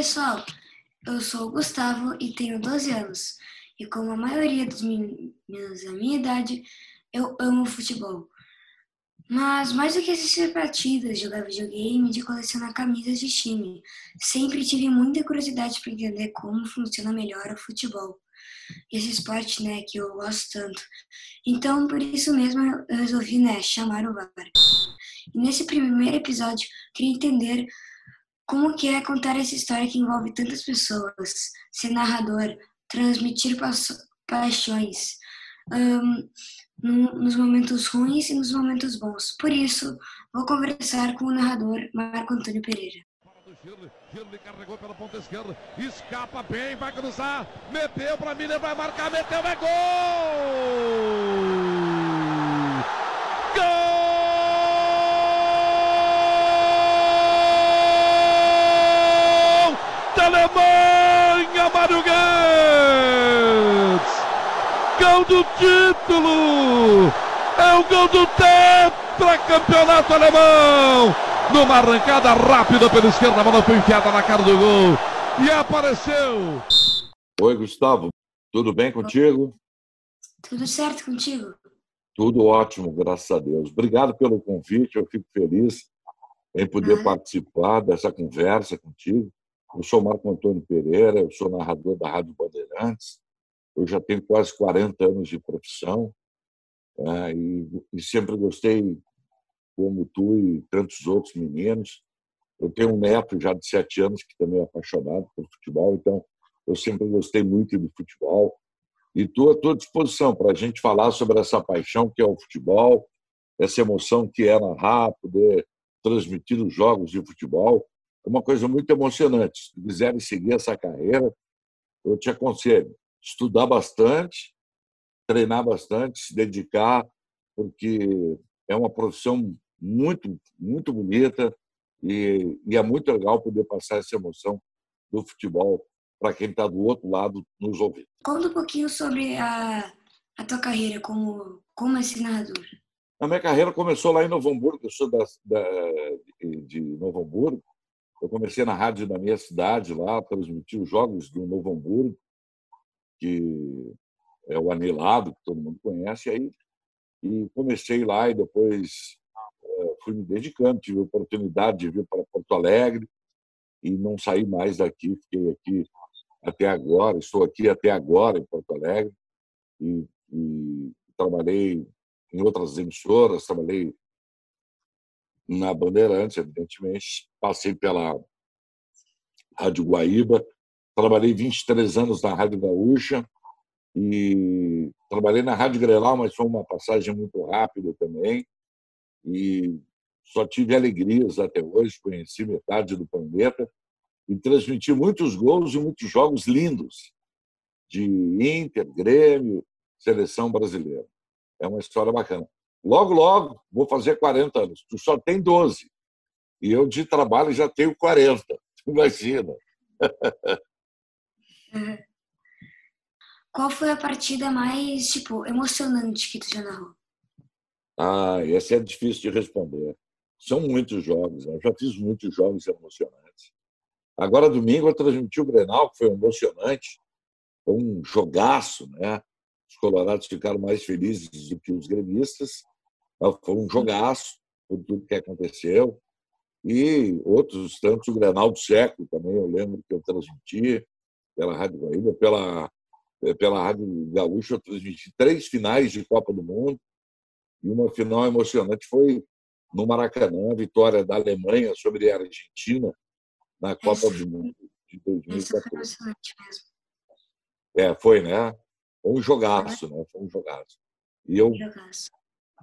Pessoal? Eu sou o Gustavo e tenho 12 anos. E como a maioria dos meninos da minha idade, eu amo futebol. Mas mais do que assistir partidas, jogar videogame e colecionar camisas de time, sempre tive muita curiosidade para entender como funciona melhor o futebol. Esse esporte, né, que eu gosto tanto. Então, por isso mesmo, eu resolvi, né, chamar o VAR. E nesse primeiro episódio, queria entender como que é contar essa história que envolve tantas pessoas, ser narrador, transmitir paixões, um, nos momentos ruins e nos momentos bons. Por isso, vou conversar com o narrador Marco Antônio Pereira. Girle carregou pela ponta esquerda, escapa bem, vai cruzar, meteu para Miller, vai marcar, meteu, é gol! Gol! da Alemanha, Mário Götze! Gol do título! É o gol do tetracampeonato alemão! Numa arrancada rápida pela esquerda, a bola foi enfiada na cara do gol e apareceu! Oi, Gustavo, tudo bem contigo? Tudo certo contigo? Tudo ótimo, graças a Deus. Obrigado pelo convite, eu fico feliz em poder ah. participar dessa conversa contigo. Eu sou Marco Antônio Pereira, eu sou narrador da Rádio Bandeirantes. Eu já tenho quase 40 anos de profissão é, e, e, sempre gostei, como tu e tantos outros meninos. Eu tenho um neto já de sete anos que também é apaixonado por futebol, então eu sempre gostei muito de futebol. E estou à tua disposição para a gente falar sobre essa paixão que é o futebol, essa emoção que é narrar, poder transmitir os jogos de futebol é uma coisa muito emocionante. Se quiserem seguir essa carreira, eu te aconselho estudar bastante, treinar bastante, se dedicar, porque é uma profissão muito, muito bonita e, e é muito legal poder passar essa emoção do futebol para quem está do outro lado nos ouvindo. Conta um pouquinho sobre a, a tua carreira como, como esse narrador. A minha carreira começou lá em Novo Hamburgo, eu sou da, da, de Novo Hamburgo, eu comecei na rádio da minha cidade lá, transmiti os jogos do Novo Hamburgo, que é o anelado, que todo mundo conhece aí. E comecei lá e depois eh, fui me dedicando, tive a oportunidade de vir para Porto Alegre e não saí mais daqui, fiquei aqui até agora, estou aqui até agora em Porto Alegre e, e trabalhei em outras emissoras, trabalhei na Bandeirantes, evidentemente. Passei pela Rádio Guaíba, trabalhei 23 anos na Rádio Gaúcha e trabalhei na Rádio Grenal, mas foi uma passagem muito rápida também. E só tive alegrias até hoje, conheci metade do planeta e transmiti muitos gols e muitos jogos lindos de Inter, Grêmio, seleção brasileira. É uma história bacana. Logo, logo, vou fazer 40 anos. Tu só tem 12. E eu de trabalho já tenho 40. Imagina. Qual foi a partida mais, tipo, emocionante que tu já narrou? Ah, essa é difícil de responder. São muitos jogos. Né? Eu já fiz muitos jogos emocionantes. Agora, domingo, eu transmiti o Grenal, que foi emocionante. Foi um jogaço, né? Os colorados ficaram mais felizes do que os gremistas. Foi um jogaço por tudo que aconteceu. E outros tantos, o Grenal do século também, eu lembro que eu transmiti pela Rádio Guaíba, pela, pela Rádio Gaúcha, eu transmiti três finais de Copa do Mundo. E uma final emocionante foi no Maracanã, a vitória da Alemanha sobre a Argentina na Copa do Mundo de 2014. É, foi, né? Foi um jogaço, né? Foi um jogaço. E eu jogaço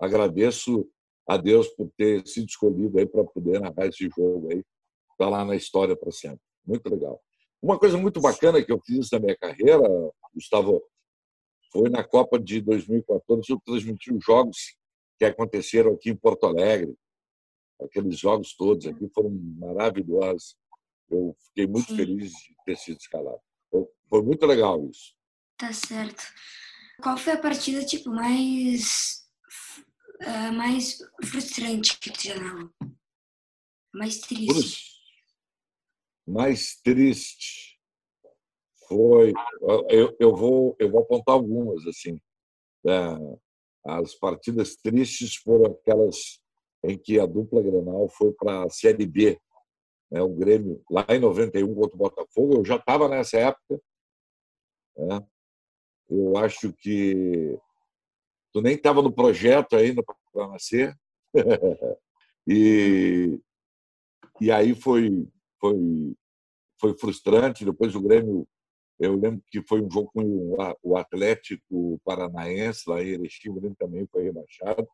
agradeço a Deus por ter sido escolhido aí para poder narrar esse jogo aí, tá lá na história para sempre. Muito legal. Uma coisa muito bacana que eu fiz na minha carreira, Gustavo, foi na Copa de 2014, eu transmiti os jogos que aconteceram aqui em Porto Alegre. Aqueles jogos todos aqui foram maravilhosos. Eu fiquei muito Sim. feliz de ter sido escalado. Foi muito legal isso. Tá certo. Qual foi a partida tipo mais uh, mais frustrante que tu já narrou? Mais triste? Mais triste foi. Eu, eu, vou, eu vou apontar algumas. assim. É, as partidas tristes foram aquelas em que a dupla Grenal foi para a Série B. Né, o Grêmio, lá em 91, contra o Botafogo, eu já estava nessa época. Né, eu acho que tu nem estava no projeto ainda para nascer. e, e aí foi, foi, foi frustrante. Depois o Grêmio, eu lembro que foi um jogo com o Atlético Paranaense, lá em Erechim, o Grêmio também foi rebaixado.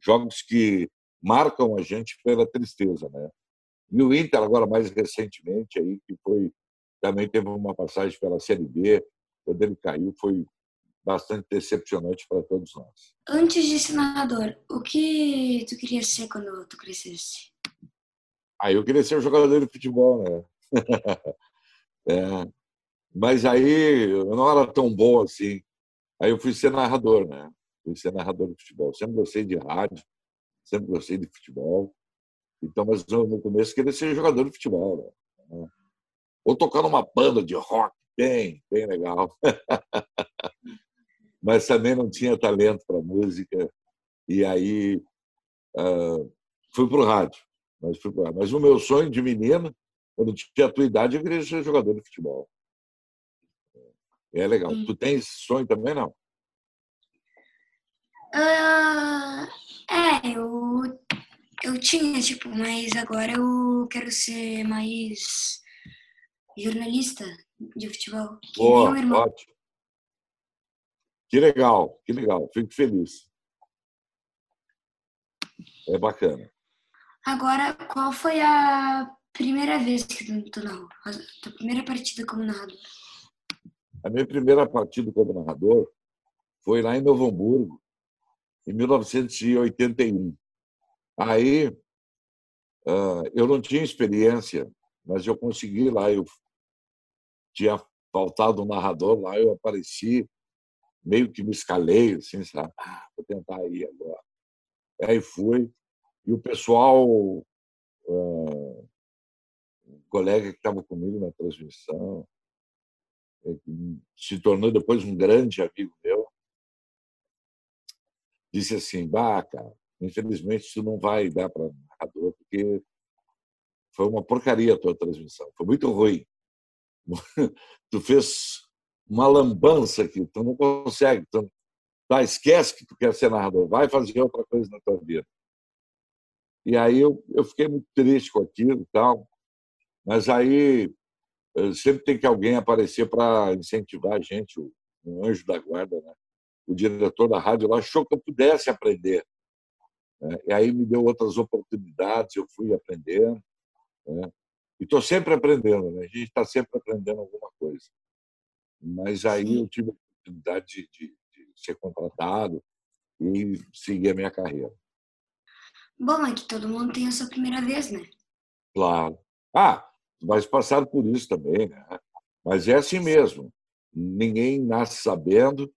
Jogos que marcam a gente pela tristeza, né? E o Inter agora mais recentemente aí que foi também teve uma passagem pela Série B, quando ele caiu foi bastante decepcionante para todos nós. Antes de ser narrador, o que tu queria ser quando tu crescesse? Aí eu queria ser um jogador de futebol, né? é. Mas aí eu não era tão bom assim. Aí eu fui ser narrador, né? Fui ser narrador de futebol. Sempre gostei de rádio, sempre gostei de futebol. Então, mas no começo queria ser jogador de futebol. Né? Ou tocar numa banda de rock, bem, bem legal. mas também não tinha talento para música. E aí uh, fui para o rádio. Mas, mas o meu sonho de menino, quando tinha a tua idade, eu queria ser jogador de futebol. É legal. Hum. Tu tens sonho também, não? Uh, é, eu, eu tinha, tipo, mas agora eu quero ser mais jornalista de futebol. Que Boa, ótimo. Que legal, que legal. Fico feliz. É bacana. Agora, qual foi a primeira vez que tu narrou? A tua primeira partida como narrador? A minha primeira partida como narrador foi lá em Novo Hamburgo, em 1981. Aí, eu não tinha experiência, mas eu consegui lá. Eu tinha faltado um narrador lá, eu apareci meio que me escalei, assim, sabe? Ah, vou tentar ir agora. Aí fui, e o pessoal, um colega que estava comigo na transmissão, é, se tornou depois um grande amigo meu, disse assim, bah, infelizmente isso não vai dar para narrador, porque foi uma porcaria a tua transmissão, foi muito ruim. tu fez uma lambança aqui, tu não consegue. Tu, tá, esquece que tu quer ser narrador, vai fazer outra coisa na tua vida. E aí eu, eu fiquei muito triste com aquilo e tal, mas aí eh, sempre tem que alguém aparecer para incentivar a gente, o, um anjo da guarda, né? o diretor da rádio lá achou que eu pudesse aprender. Né? E aí me deu outras oportunidades, eu fui aprendendo. Né? E estou sempre aprendendo, né? a gente está sempre aprendendo alguma coisa. Mas aí eu tive a oportunidade de, de, de ser contratado e seguir a minha carreira. Bom, é que todo mundo tem a sua primeira vez, né? Claro. Ah, mas passaram por isso também, né? Mas é assim mesmo. Ninguém nasce sabendo,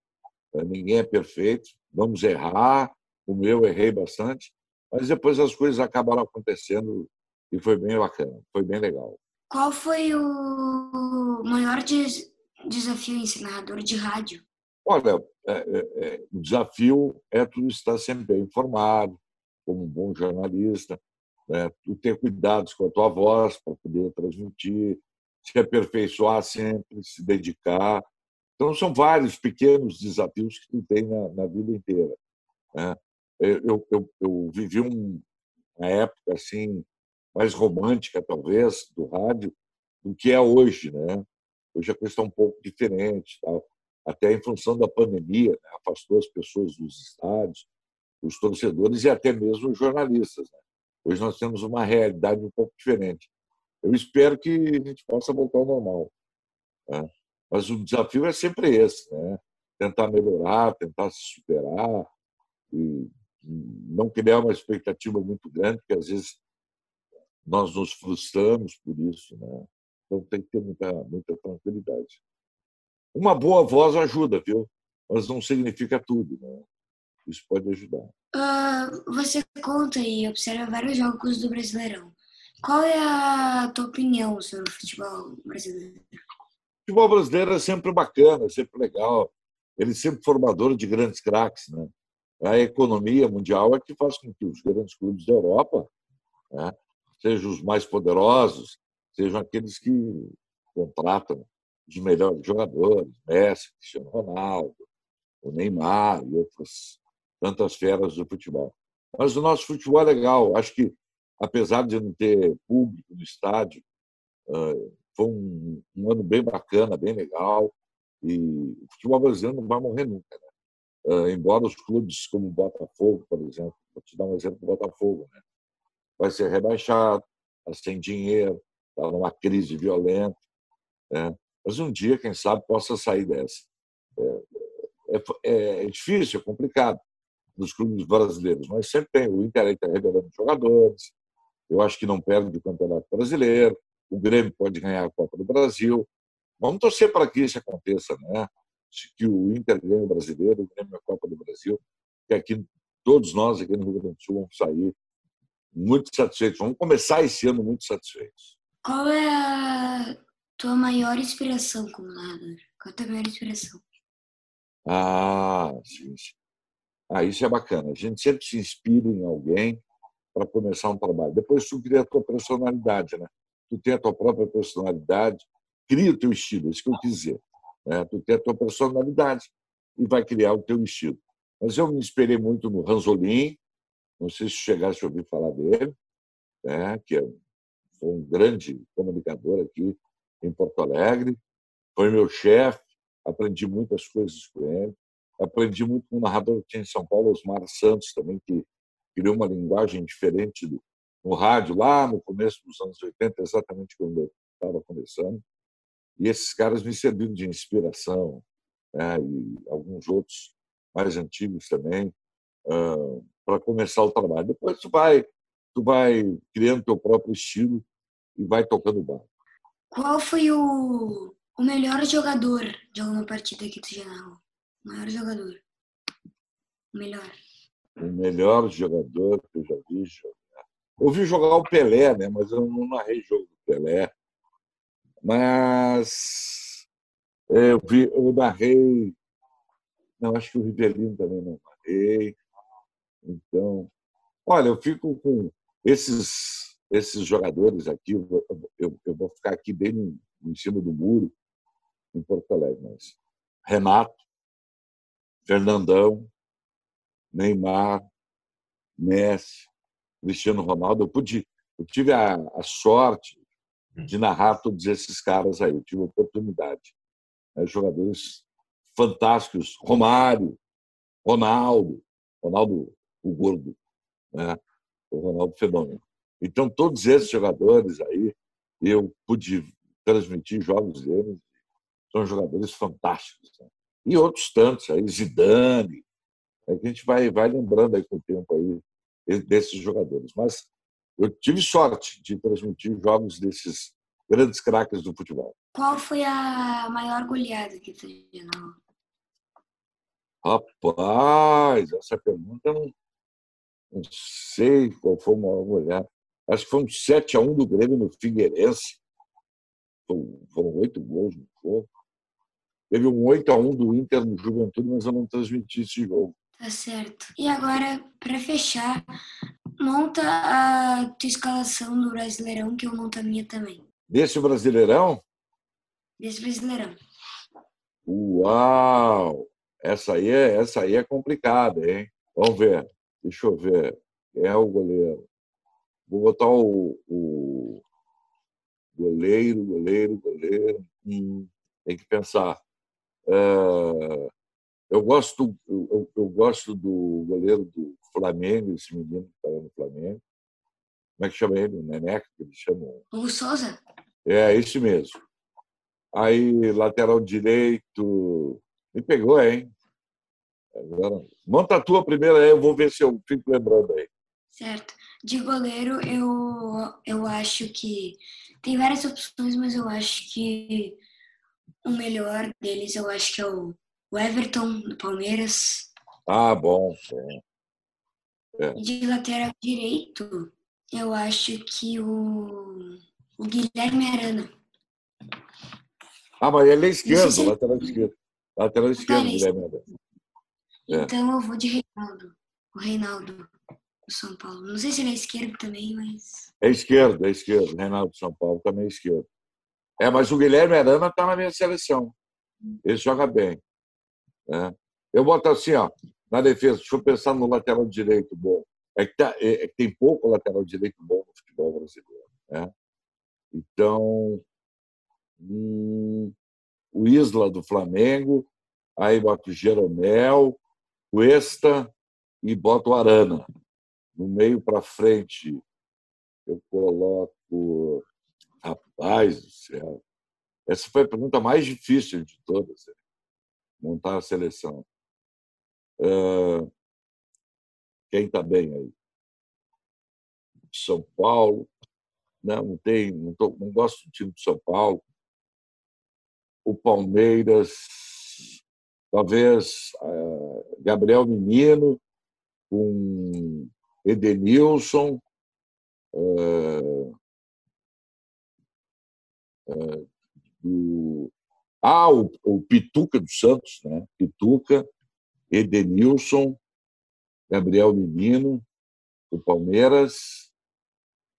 eh, ninguém é perfeito. Vamos errar. O meu errei bastante, mas depois as coisas acabaram acontecendo e foi bem bacana, foi bem legal. Qual foi o maior desafio em ser narrador de rádio? Olha, é, é, é, o desafio é tu estar sempre bem informado, como um bom jornalista, tu ter cuidados com a tua voz para poder transmitir, se aperfeiçoar sempre, se dedicar. Então, são vários pequenos desafios que tu tem na, na vida inteira. Né? Eu, eu, eu vivi um, uma época assim mais romântica, talvez, do rádio, do que é hoje. Né? Hoje a coisa está um pouco diferente, tá? até em função da pandemia, né? afastou as pessoas dos estádios, os torcedores e até mesmo os jornalistas. Né? Hoje nós temos uma realidade um pouco diferente. Eu espero que a gente possa voltar ao normal. Né? Mas o desafio é sempre esse, né? tentar melhorar, tentar se superar e não criar uma expectativa muito grande, porque às vezes nós nos frustramos por isso. Né? Então tem que ter muita, muita tranquilidade. Uma boa voz ajuda, viu? Mas não significa tudo, né? Isso pode ajudar. Uh, você conta e observa vários jogos do Brasileirão. Qual é a tua opinião sobre o futebol brasileiro? O futebol brasileiro é sempre bacana, é sempre legal. Ele é sempre formador de grandes craques. Né? A economia mundial é que faz com que os grandes clubes da Europa né, sejam os mais poderosos, sejam aqueles que contratam os melhores jogadores, Messi, Cristiano Ronaldo, o Neymar e outras tantas feras do futebol. Mas o nosso futebol é legal. Acho que, apesar de não ter público no estádio, foi um, um ano bem bacana, bem legal. E o futebol brasileiro não vai morrer nunca. Né? Embora os clubes como o Botafogo, por exemplo, vou te dar um exemplo do Botafogo, né? vai ser rebaixado, está sem dinheiro, está numa crise violenta. Né? Mas um dia, quem sabe, possa sair dessa. É, é, é difícil, é complicado nos clubes brasileiros, mas sempre tem. O Inter está revelando jogadores, eu acho que não perde o Campeonato Brasileiro, o Grêmio pode ganhar a Copa do Brasil. Vamos torcer para que isso aconteça, né? que o Inter ganhe o Brasileiro, o Grêmio a Copa do Brasil, que aqui todos nós aqui no Rio Grande do Sul vamos sair muito satisfeitos. Vamos começar esse ano muito satisfeitos. Qual é a tua maior inspiração como narrador? Qual é a tua maior inspiração? Ah, sim, sim. Ah, isso é bacana. A gente sempre se inspira em alguém para começar um trabalho. Depois tu cria a tua personalidade, né? Tu tem a tua própria personalidade, cria o teu estilo, é isso que eu quis. Né? Tu tem a tua personalidade e vai criar o teu estilo. Mas eu me inspirei muito no Ranzolin, não sei se chegasse a ouvir falar dele, né? que é, foi um grande comunicador aqui em Porto Alegre, foi meu chefe, aprendi muitas coisas com ele. Aprendi muito com um narrador que tinha em São Paulo, Osmar Santos, também, que criou uma linguagem diferente do, no rádio, lá no começo dos anos 80, exatamente quando eu estava começando. E esses caras me serviram de inspiração, né? e alguns outros mais antigos também, uh, para começar o trabalho. Depois tu vai, tu vai criando teu próprio estilo e vai tocando o barco. Qual foi o, o melhor jogador de alguma partida que tu já narrou? Maior jogador. Melhor. O melhor jogador que eu já vi jogar. Ouvi jogar o Pelé, né? Mas eu não narrei jogo do Pelé. Mas eu, vi, eu narrei. Não, acho que o Rivelino também não narrei. Então, olha, eu fico com esses, esses jogadores aqui. Eu, eu, eu vou ficar aqui bem em cima do muro, em Porto Alegre. Mas Renato, Fernandão, Neymar, Messi, Cristiano Ronaldo. Eu, pude, eu tive a, a sorte de narrar todos esses caras aí, eu tive a oportunidade. Né? Jogadores fantásticos, Romário, Ronaldo, Ronaldo o gordo, né? o Ronaldo fenômeno. Então, todos esses jogadores aí, eu pude transmitir jogos deles, são jogadores fantásticos. Né? E outros tantos aí, Zidane, é que a gente vai, vai lembrando aí com o tempo aí desses jogadores. Mas eu tive sorte de transmitir jogos desses grandes craques do futebol. Qual foi a maior goleada que tu já Rapaz, essa pergunta eu não, não sei qual foi a maior goleada. Acho que foi um 7x1 do Grêmio no Figueirense. Foram oito gols no jogo. Teve um 8 a 1 do Inter no Juventude, mas eu não transmiti esse jogo. Tá certo. E agora, para fechar, monta a tua escalação do Brasileirão, que eu monto a minha também. Desse Brasileirão? Desse Brasileirão. Uau! Essa aí é, essa aí é complicada, hein? Vamos ver. Deixa eu ver. Quem é o goleiro? Vou botar o, o goleiro, goleiro, goleiro. Hum, tem que pensar. É, eu gosto, eu, eu, gosto do goleiro do Flamengo, esse menino que estava no Flamengo. Como é que chama ele? O Neneca, que eles chamam. O Souza? É, esse mesmo. Aí, lateral direito. Me pegou, hein? Agora, monta a tua primeira aí, eu vou ver se eu fico lembrando aí. Certo. De goleiro, eu, eu acho que. Tem várias opções, mas eu acho que o melhor deles eu acho que é o Everton, do Palmeiras. Ah, bom. É. De lateral direito, Eu acho que o, o Guilherme Arana. Ah, mas ele é esquerdo, se- lateral esquerdo. Lateral esquerdo. Guilherme Arana. É. Então eu vou de Reinaldo. O Reinaldo do São Paulo. Não sei se ele é esquerdo também, mas. É esquerdo, é esquerdo. Reinaldo de São Paulo também é esquerdo. É, mas o Guilherme Arana está na minha seleção. Ele joga bem. né? Eu boto assim, ó, na defesa, deixa eu pensar no lateral direito bom. É que, tá- é- é que tem pouco lateral direito bom no futebol brasileiro. Né? Então, hum, o Isla do Flamengo, aí boto o Jeromel, o Esta e boto o Arana. No meio para frente, eu coloco. Rapaz do céu. Essa foi a pergunta mais difícil de todas. né? Montar a seleção. Ah, quem está bem aí? São Paulo. Não, não tem, não, tô- não gosto do time de São Paulo. O Palmeiras, talvez ah, Gabriel Menino, com Edenilson, ah, do... Ah, o, o Pituca do Santos, né? Pituca, Edenilson, Gabriel Menino, do Palmeiras,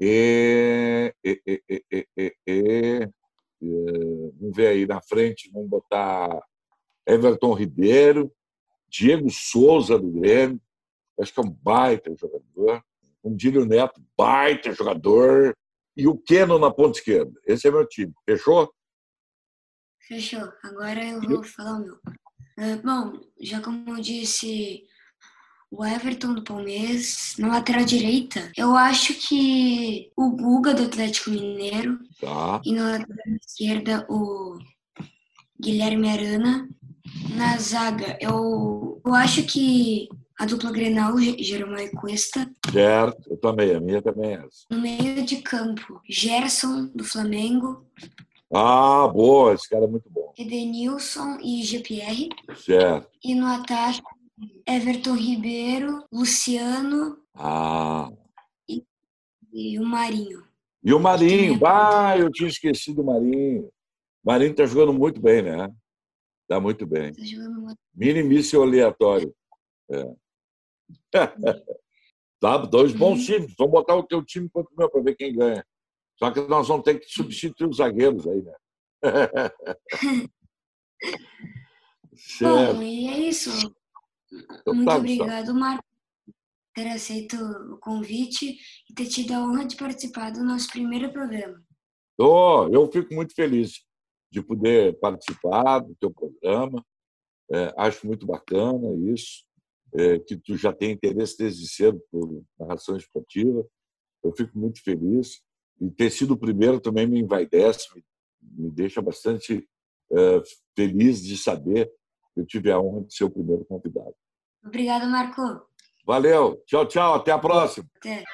e, e, e, e, vamos ver aí na frente, vamos botar Everton Ribeiro, Diego Souza do Grêmio, acho que é um baita jogador, um Dílio Neto, baita jogador, e o Keno na ponta esquerda. Esse é meu time. Fechou? Fechou. Agora eu vou falar o meu. É, bom, já como eu disse, o Everton do Palmeiras, na lateral direita, eu acho que o Guga do Atlético Mineiro Tá. e na lateral esquerda o Guilherme Arana. Na zaga, eu, eu acho que a dupla Grenal, Ge- Jeromel e Cuesta. Certo. Eu também. A minha também é essa. No meio de campo, Gerson do Flamengo, Ah, boa. Esse cara é muito bom. Edenilson e GPR. Certo. E no ataque, Everton Ribeiro, Luciano Ah. e o Marinho. E o Marinho. Ah, eu tinha esquecido o Marinho. O Marinho está jogando muito bem, né? Está muito bem. Tá jogando uma- Minimício aleatório. É. tá, dois bons times. Vamos botar o teu time contra o meu para ver quem ganha. Só que nós vamos ter que substituir os zagueiros aí, né? Bom, e é isso. Então Muito tá, obrigado, Marco, por ter aceito o convite e ter tido a honra de participar do nosso primeiro programa. Oh, eu fico muito feliz de poder participar do teu programa. É, acho muito bacana isso, é, que tu já tem interesse desde cedo por narração esportiva. Eu fico muito feliz. E ter sido o primeiro também me envaidece, me, me deixa bastante é, feliz de saber que eu tive a honra de ser o primeiro convidado. Obrigado, Marco. Valeu, tchau, tchau, até a próxima. Até.